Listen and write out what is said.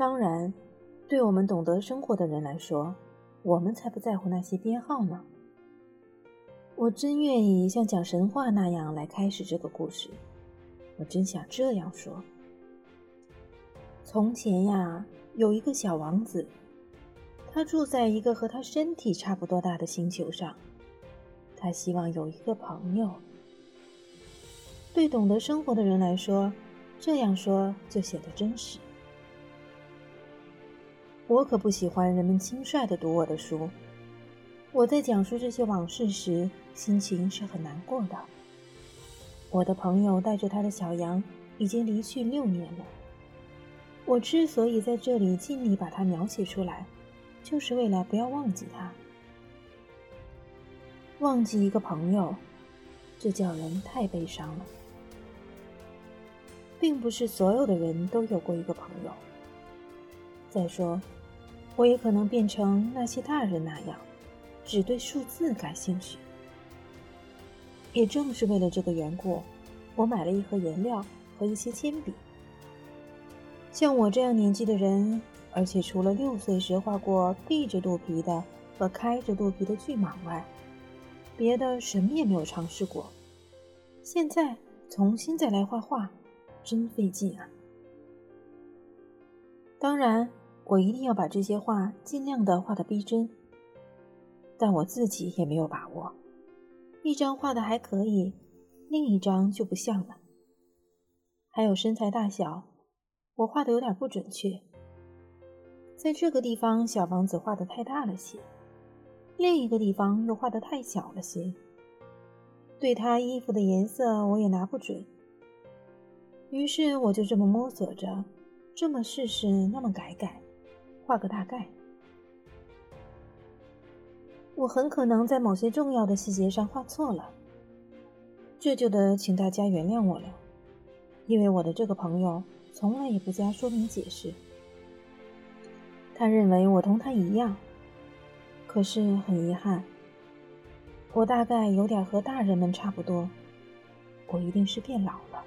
当然，对我们懂得生活的人来说，我们才不在乎那些编号呢。我真愿意像讲神话那样来开始这个故事。我真想这样说：从前呀，有一个小王子，他住在一个和他身体差不多大的星球上。他希望有一个朋友。对懂得生活的人来说，这样说就显得真实。我可不喜欢人们轻率地读我的书。我在讲述这些往事时，心情是很难过的。我的朋友带着他的小羊已经离去六年了。我之所以在这里尽力把它描写出来，就是为了不要忘记他。忘记一个朋友，这叫人太悲伤了。并不是所有的人都有过一个朋友。再说，我也可能变成那些大人那样，只对数字感兴趣。也正是为了这个缘故，我买了一盒颜料和一些铅笔。像我这样年纪的人，而且除了六岁时画过闭着肚皮的和开着肚皮的巨蟒外，别的什么也没有尝试过。现在重新再来画画，真费劲啊！当然，我一定要把这些画尽量的画的逼真，但我自己也没有把握。一张画的还可以，另一张就不像了。还有身材大小，我画的有点不准确。在这个地方，小王子画的太大了些。另一个地方又画的太小了些，对他衣服的颜色我也拿不准。于是我就这么摸索着，这么试试，那么改改，画个大概。我很可能在某些重要的细节上画错了，这就得请大家原谅我了，因为我的这个朋友从来也不加说明解释。他认为我同他一样。可是很遗憾，我大概有点和大人们差不多，我一定是变老了。